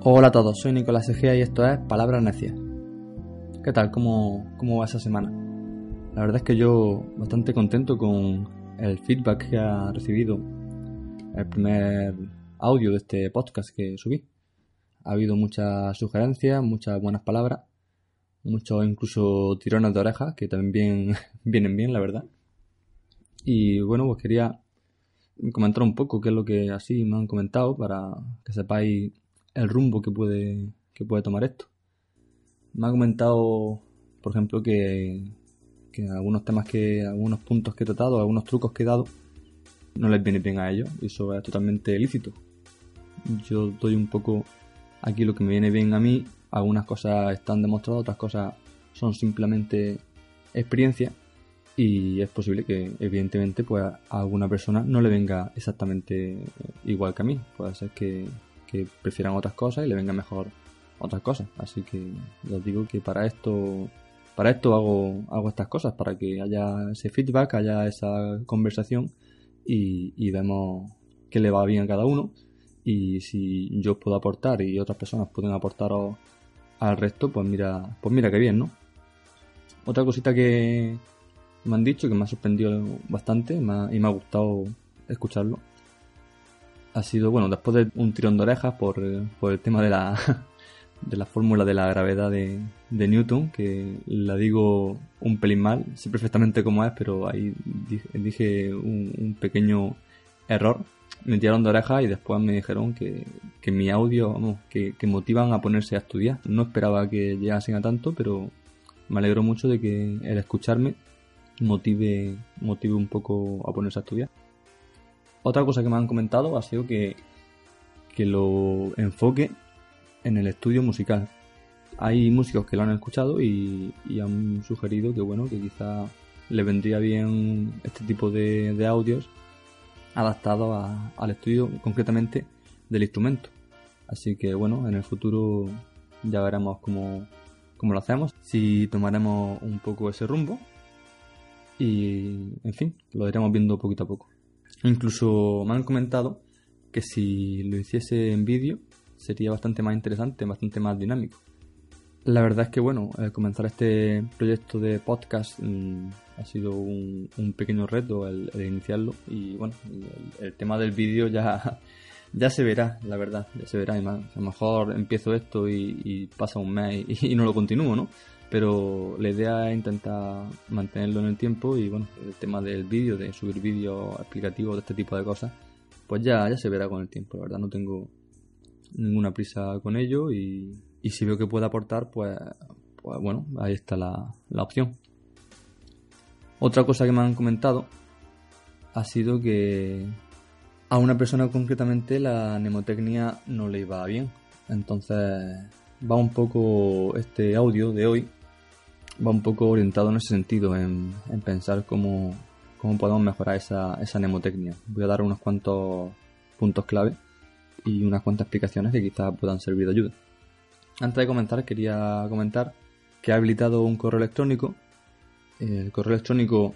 Hola a todos, soy Nicolás Egea y esto es Palabras Necias. ¿Qué tal? ¿Cómo, ¿Cómo va esa semana? La verdad es que yo bastante contento con el feedback que ha recibido el primer audio de este podcast que subí. Ha habido muchas sugerencias, muchas buenas palabras, muchos incluso tirones de orejas que también vienen bien, la verdad. Y bueno, pues quería comentar un poco qué es lo que así me han comentado para que sepáis el rumbo que puede, que puede tomar esto. Me ha comentado, por ejemplo, que, algunos temas que, algunos puntos que he tratado, algunos trucos que he dado, no les viene bien a ellos. Y eso es totalmente lícito. Yo doy un poco aquí lo que me viene bien a mí. Algunas cosas están demostradas, otras cosas son simplemente experiencia. Y es posible que, evidentemente, pues a alguna persona no le venga exactamente igual que a mí. Puede ser que, que prefieran otras cosas y le vengan mejor otras cosas. Así que os digo que para esto para esto hago, hago estas cosas, para que haya ese feedback, haya esa conversación y, y vemos qué le va bien a cada uno. Y si yo puedo aportar y otras personas pueden aportar al resto, pues mira, pues mira qué bien, ¿no? Otra cosita que me han dicho que me ha sorprendido bastante y me ha gustado escucharlo ha sido, bueno, después de un tirón de orejas por, por el tema de la, de la fórmula de la gravedad de, Newton, que la digo un pelín mal, sé perfectamente cómo es, pero ahí dije, un, pequeño error. Me tiraron de orejas y después me dijeron que, que mi audio, vamos, que, que motivan a ponerse a estudiar. No esperaba que llegasen a tanto, pero me alegro mucho de que el escucharme motive, motive un poco a ponerse a estudiar. Otra cosa que me han comentado ha sido que, que lo enfoque en el estudio musical. Hay músicos que lo han escuchado y, han sugerido que bueno, que quizá le vendría bien este tipo de, audios adaptados al estudio concretamente del instrumento. Así que bueno, en el futuro ya veremos cómo, cómo lo hacemos, si tomaremos un poco ese rumbo y en fin, lo iremos viendo poquito a poco. Incluso me han comentado que si lo hiciese en vídeo sería bastante más interesante, bastante más dinámico. La verdad es que, bueno, comenzar este proyecto de podcast mm, ha sido un, pequeño reto el, iniciarlo y, bueno, el, tema del vídeo ya, ya se verá, la verdad, ya se verá. a lo mejor empiezo esto y, pasa un mes y, y, no lo continúo, ¿no? pero la idea es intentar mantenerlo en el tiempo y bueno, el tema del vídeo, de subir vídeos explicativos de este tipo de cosas, pues ya, ya se verá con el tiempo, la verdad no tengo ninguna prisa con ello y, si veo que puede aportar, pues, pues bueno, ahí está la, la opción. Otra cosa que me han comentado ha sido que a una persona concretamente la mnemotecnia no le iba bien. Entonces va un poco este audio de hoy va un poco orientado en ese sentido, en, pensar cómo, podemos mejorar esa, esa mnemotecnia. Voy a dar unos cuantos puntos clave y unas cuantas explicaciones que quizás puedan servir de ayuda. Antes de comenzar, quería comentar que he habilitado un correo electrónico. El correo electrónico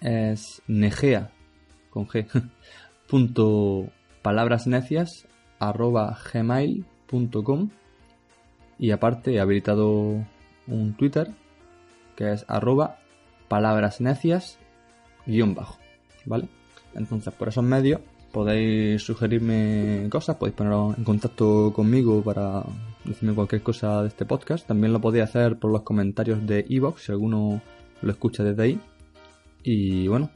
es negea con g gmail.com y aparte he habilitado un Twitter que es arroba palabras necias guion bajo, ¿vale? Entonces, por esos medios podéis sugerirme cosas, podéis poneros en contacto conmigo para decirme cualquier cosa de este podcast. También lo podéis hacer por los comentarios de Evox, si alguno lo escucha desde ahí. Y bueno,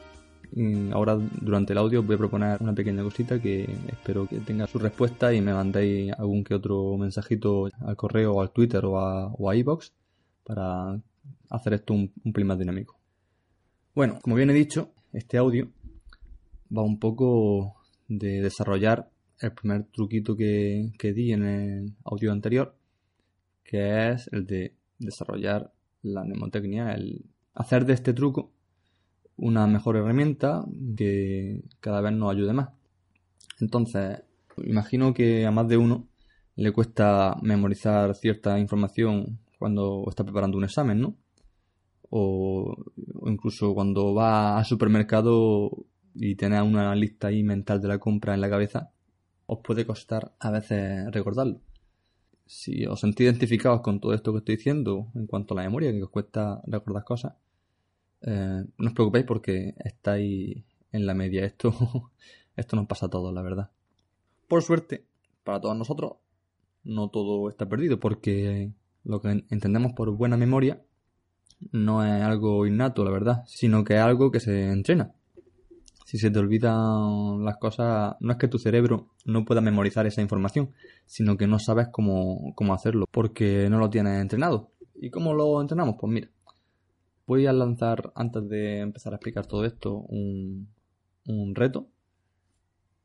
ahora durante el audio voy a proponer una pequeña cosita que espero que tenga su respuesta y me mandéis algún que otro mensajito al correo o al Twitter o a, o iBox para hacer esto un, un dinámico. Bueno, como bien he dicho, este audio va un poco de desarrollar el primer truquito que, que di en el audio anterior, que es el de desarrollar la mnemotecnia, el hacer de este truco una mejor herramienta que cada vez nos ayude más. Entonces, imagino que a más de uno le cuesta memorizar cierta información cuando está preparando un examen, ¿no? O, incluso cuando va al supermercado y tiene una lista ahí mental de la compra en la cabeza, os puede costar a veces recordarlo. Si os sentís identificados con todo esto que estoy diciendo en cuanto a la memoria, que os cuesta recordar cosas, eh, no os preocupéis porque estáis en la media. Esto, esto nos pasa a todos, la verdad. Por suerte, para todos nosotros, no todo está perdido porque lo que entendemos por buena memoria no es algo innato, la verdad, sino que es algo que se entrena. Si se te olvidan las cosas, no es que tu cerebro no pueda memorizar esa información, sino que no sabes cómo, cómo hacerlo, porque no lo tienes entrenado. ¿Y cómo lo entrenamos? Pues mira, voy a lanzar, antes de empezar a explicar todo esto, un, reto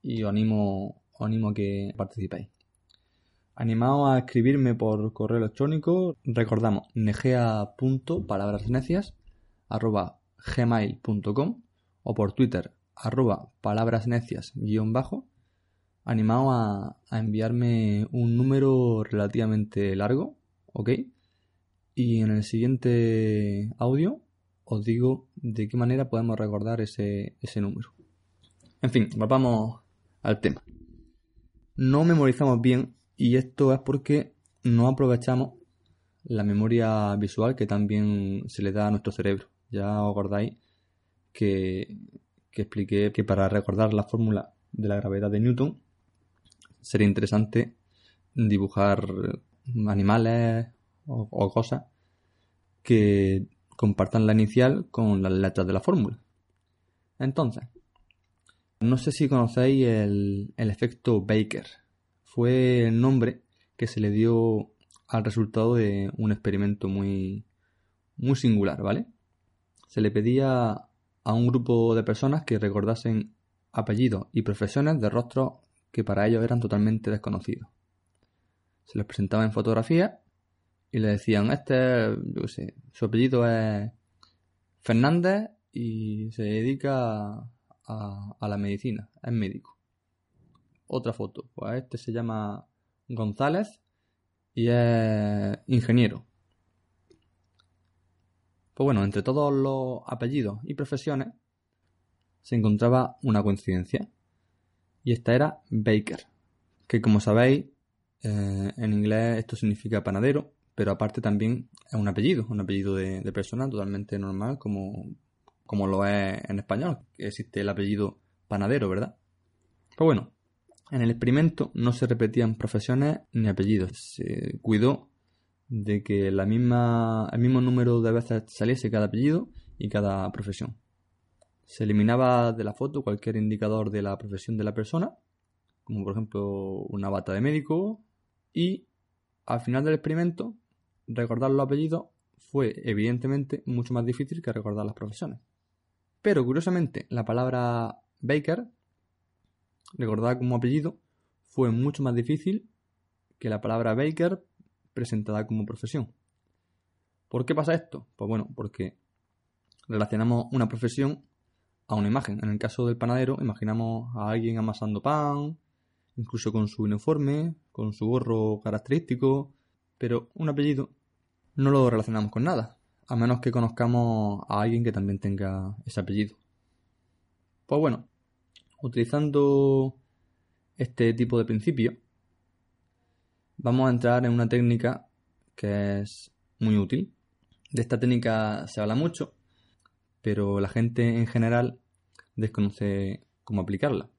y os animo, animo a que participéis. Animaos a escribirme por correo electrónico, recordamos gmail.com o por Twitter arroba palabrasnecias guion bajo. Animaos a, a enviarme un número relativamente largo, ¿ok? Y en el siguiente audio os digo de qué manera podemos recordar ese, ese número. En fin, volvamos al tema. No memorizamos bien y esto es porque no aprovechamos la memoria visual que también se le da a nuestro cerebro. Ya os acordáis que, que expliqué que para recordar la fórmula de la gravedad de Newton sería interesante dibujar animales o, cosas que compartan la inicial con las letras de la fórmula. Entonces, no sé si conocéis el, efecto Baker. Fue el nombre que se le dio al resultado de un experimento muy, muy singular, ¿vale? Se le pedía a un grupo de personas que recordasen apellidos y profesiones de rostros que para ellos eran totalmente desconocidos. Se les presentaba en fotografía y le decían, este, yo sé, su apellido es Fernández y se dedica a, la medicina, es médico. Otra foto, pues este se llama González y es ingeniero. Pues bueno, entre todos los apellidos y profesiones se encontraba una coincidencia. Y esta era Baker, que como sabéis, eh, en inglés esto significa panadero pero aparte también es un apellido, un apellido de, persona totalmente normal como, como lo es en español, existe el apellido panadero, ¿verdad? Pues bueno, en el experimento no se repetían profesiones ni apellidos, se cuidó de que la misma, el mismo número de veces saliese cada apellido y cada profesión. Se eliminaba de la foto cualquier indicador de la profesión de la persona, como por ejemplo una bata de médico, y al final del experimento recordar los apellidos fue evidentemente mucho más difícil que recordar las profesiones. Pero curiosamente, la palabra Baker, recordada como apellido, fue mucho más difícil que la palabra Baker presentada como profesión. ¿Por qué pasa esto? Pues bueno, porque relacionamos una profesión a una imagen. En el caso del panadero, imaginamos a alguien amasando pan, incluso con su uniforme, con su gorro característico, pero un apellido no lo relacionamos con nada, a menos que conozcamos a alguien que también tenga ese apellido. Pues bueno, utilizando este tipo de principio, vamos a entrar en una técnica que es muy útil. De esta técnica se habla mucho, pero la gente en general desconoce cómo aplicarla.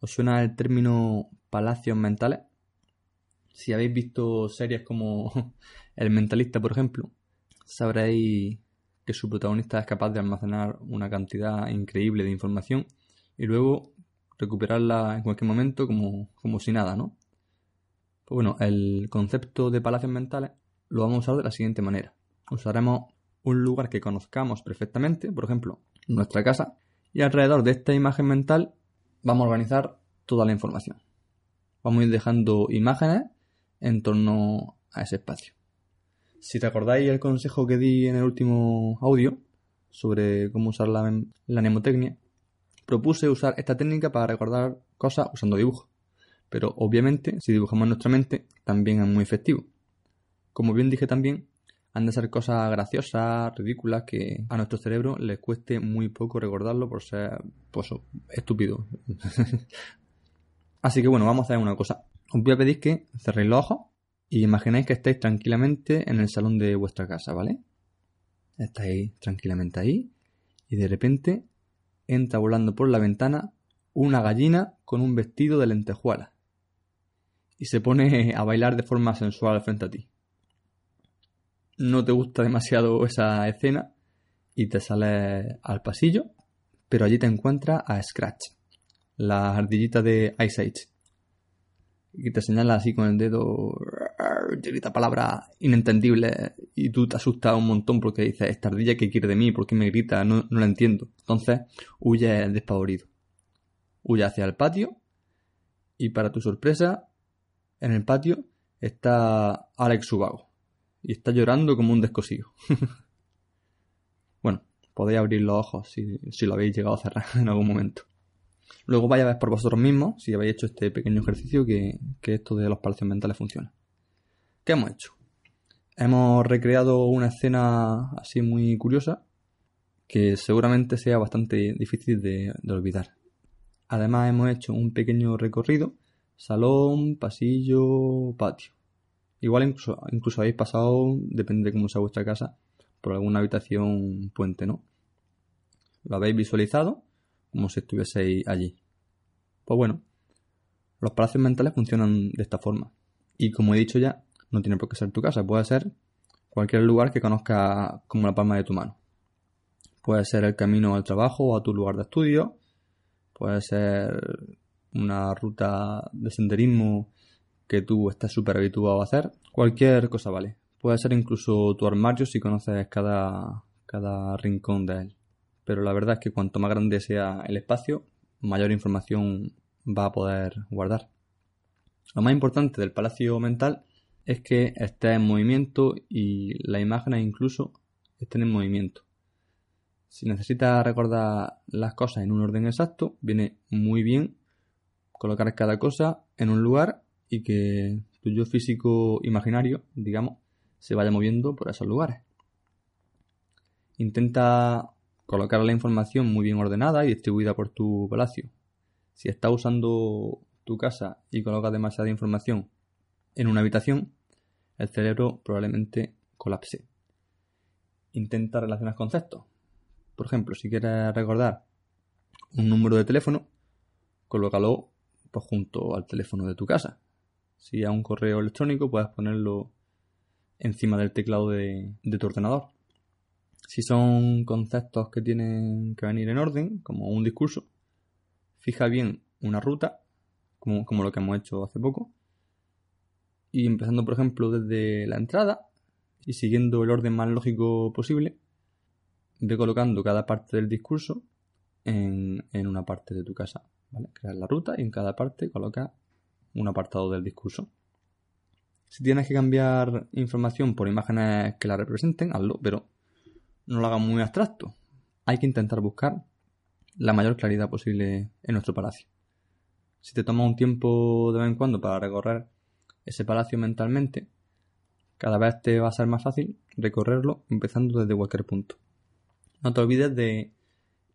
¿Os suena el término palacios mentales? Si habéis visto series como El Mentalista, por ejemplo, sabréis que su protagonista es capaz de almacenar una cantidad increíble de información y luego recuperarla en cualquier momento como, como si nada, ¿no? Pues bueno, el concepto de palacios mentales lo vamos a usar de la siguiente manera. Usaremos un lugar que conozcamos perfectamente, por ejemplo, nuestra casa, y alrededor de esta imagen mental vamos a organizar toda la información. Vamos a ir dejando imágenes en torno a ese espacio. Si recordáis el consejo que di en el último audio sobre cómo usar la, la mnemotecnia, propuse usar esta técnica para recordar cosas usando dibujos. Pero obviamente, si dibujamos en nuestra mente, también es muy efectivo. Como bien dije también, han de ser cosas graciosas, ridículas, que a nuestro cerebro les cueste muy poco recordarlo por ser, pues, estúpido. Así que bueno, vamos a hacer una cosa. Os voy a pedir que cerréis los ojos y imagináis que estáis tranquilamente en el salón de vuestra casa, ¿vale? Estáis tranquilamente ahí y de repente entra volando por la ventana una gallina con un vestido de lentejuela y se pone a bailar de forma sensual frente a ti. No te gusta demasiado esa escena y te sales al pasillo, pero allí te encuentras a Scratch, la ardillita de Ice Age, y te señala así con el dedo, grita palabras inentendibles y tú te asustas un montón porque dices, esta ardilla que quiere de mí, ¿por qué me grita? No, no la entiendo. Entonces huye despavorido. Huye hacia el patio y para tu sorpresa en el patio está Alex Subago y está llorando como un descosido. bueno, podéis abrir los ojos si, lo habéis llegado a cerrar en algún momento. Luego vaya a ver por vosotros mismos, si habéis hecho este pequeño ejercicio, que, que esto de los palacios mentales funciona. ¿Qué hemos hecho? Hemos recreado una escena así muy curiosa que seguramente sea bastante difícil de, de olvidar. Además hemos hecho un pequeño recorrido salón, pasillo, patio. Igual incluso, incluso habéis pasado, depende de cómo sea vuestra casa, por alguna habitación puente, ¿no? Lo habéis visualizado como si estuvieseis allí. Pues bueno, los palacios mentales funcionan de esta forma. Y como he dicho ya, no tiene por qué ser tu casa, puede ser cualquier lugar que conozcas como la palma de tu mano. Puede ser el camino al trabajo o a tu lugar de estudio, puede ser una ruta de senderismo que tú estás súper habituado a hacer, cualquier cosa vale. Puede ser incluso tu armario si conoces cada, cada rincón de él. Pero la verdad es que cuanto más grande sea el espacio, mayor información va a poder guardar. Lo más importante del palacio mental es que esté en movimiento y las imágenes incluso estén en movimiento. Si necesitas recordar las cosas en un orden exacto, viene muy bien colocar cada cosa en un lugar y que tu yo físico imaginario, digamos, se vaya moviendo por esos lugares. Intenta colocar la información muy bien ordenada y distribuida por tu palacio. Si estás usando tu casa y colocas demasiada información en una habitación, el cerebro probablemente colapse. Intenta relacionar conceptos. Por ejemplo, si quieres recordar un número de teléfono, colócalo pues, junto al teléfono de tu casa. Si a un correo electrónico, puedes ponerlo encima del teclado de, tu ordenador. Si son conceptos que tienen que venir en orden, como un discurso, fija bien una ruta, como, lo que hemos hecho hace poco, y empezando, por ejemplo, desde la entrada y siguiendo el orden más lógico posible, ve colocando cada parte del discurso en, una parte de tu casa. ¿vale? Crear la ruta y en cada parte coloca un apartado del discurso. Si tienes que cambiar información por imágenes que la representen, hazlo, pero no lo hagas muy abstracto. Hay que intentar buscar la mayor claridad posible en nuestro palacio. Si te toma un tiempo de vez en cuando para recorrer ese palacio mentalmente, cada vez te va a ser más fácil recorrerlo empezando desde cualquier punto. No te olvides de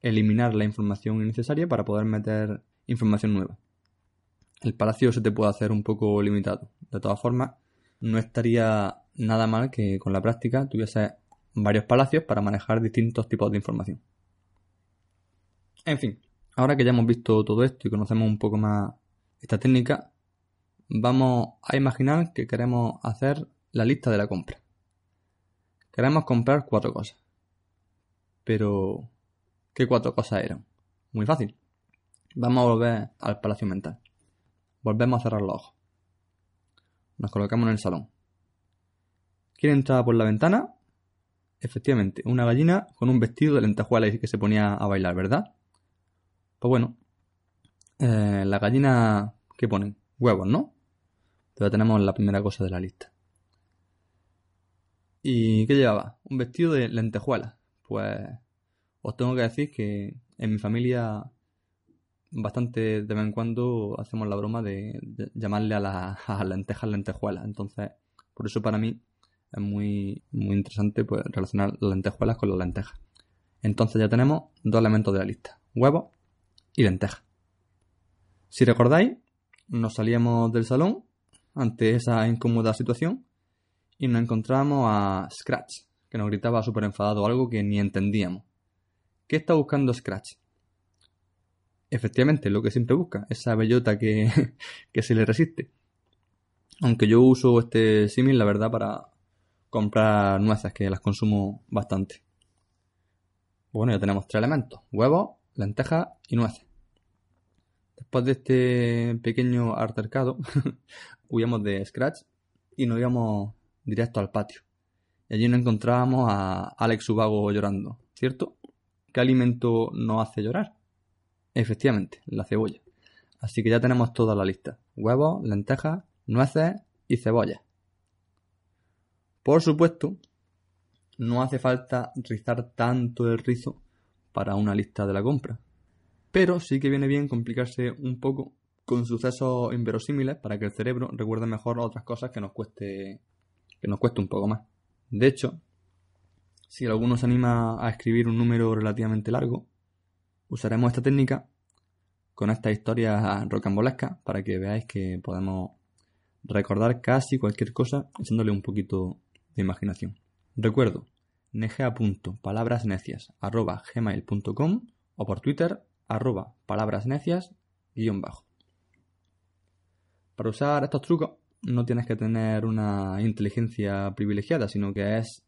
eliminar la información innecesaria para poder meter información nueva. El palacio se te puede hacer un poco limitado. De todas formas, no estaría nada mal que con la práctica tuviese varios palacios para manejar distintos tipos de información. En fin, ahora que ya hemos visto todo esto y conocemos un poco más esta técnica, vamos a imaginar que queremos hacer la lista de la compra. Queremos comprar cuatro cosas. Pero, ¿qué cuatro cosas eran? Muy fácil. Vamos a volver al palacio mental. Volvemos a cerrar los ojos. Nos colocamos en el salón. ¿Quién entraba por la ventana? Efectivamente, una gallina con un vestido de lentejuelas que se ponía a bailar, ¿verdad? Pues bueno, eh, la gallina, ¿qué ponen? Huevos, ¿no? Pero tenemos la primera cosa de la lista. ¿Y qué llevaba? Un vestido de lentejuelas. Pues os tengo que decir que en mi familia bastante de vez en cuando hacemos la broma de, llamarle a, las lentejas lentejuelas. Entonces, por eso para mí es muy, muy interesante pues, relacionar las lentejuelas con las lentejas. Entonces ya tenemos dos elementos de la lista, huevos y lentejas. Si recordáis, nos salíamos del salón ante esa incómoda situación y nos encontramos a Scratch, que nos gritaba súper enfadado algo que ni entendíamos. ¿Qué está buscando Scratch? Efectivamente, lo que siempre busca, esa bellota que, que se le resiste. Aunque yo uso este símil, la verdad, para comprar nueces, que las consumo bastante. Bueno, ya tenemos tres elementos, huevos, lentejas y nueces. Después de este pequeño altercado, huíamos de Scratch y nos íbamos directo al patio. Y allí nos encontrábamos a Alex Ubago llorando, ¿cierto? ¿Qué alimento nos hace llorar? Efectivamente, la cebolla. Así que ya tenemos toda la lista. Huevos, lentejas, nueces y cebolla. Por supuesto, no hace falta rizar tanto el rizo para una lista de la compra. Pero sí que viene bien complicarse un poco con sucesos inverosímiles para que el cerebro recuerde mejor otras cosas que nos cueste que nos cueste un poco más. De hecho, si alguno se anima a escribir un número relativamente largo, usaremos esta técnica con estas historias rocambolescas para que veáis que podemos recordar casi cualquier cosa echándole un poquito de imaginación. Recuerdo, negea.palabrasnecias.gmail.com o por Twitter arroba palabrasnecias bajo. Para usar estos trucos no tienes que tener una inteligencia privilegiada, sino que es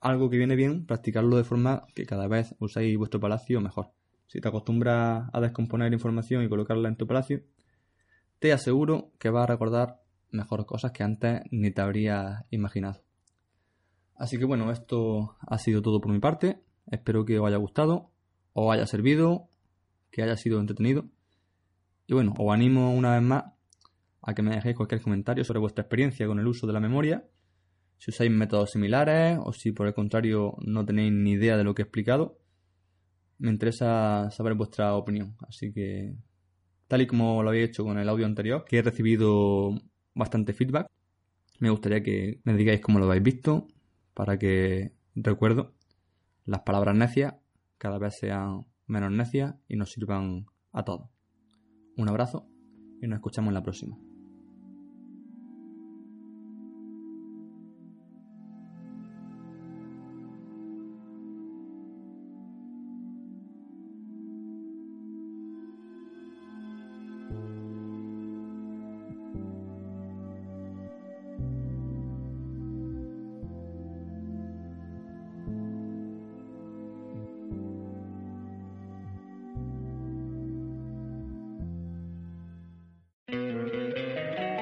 algo que viene bien practicarlo de forma que cada vez uséis vuestro palacio mejor. Si te acostumbras a descomponer información y colocarla en tu palacio, te aseguro que vas a recordar mejor cosas que antes ni te habrías imaginado. Así que bueno, esto ha sido todo por mi parte. Espero que os haya gustado, os haya servido, que haya sido entretenido. Y bueno, os animo una vez más a que me dejéis cualquier comentario sobre vuestra experiencia con el uso de la memoria, si usáis métodos similares o si por el contrario no tenéis ni idea de lo que he explicado. Me interesa saber vuestra opinión. Así que, tal y como lo había hecho con el audio anterior, que he recibido bastante feedback, me gustaría que me digáis cómo lo habéis visto, para que, recuerdo, las palabras necias cada vez sean menos necias y nos sirvan a todos. Un abrazo y nos escuchamos en la próxima.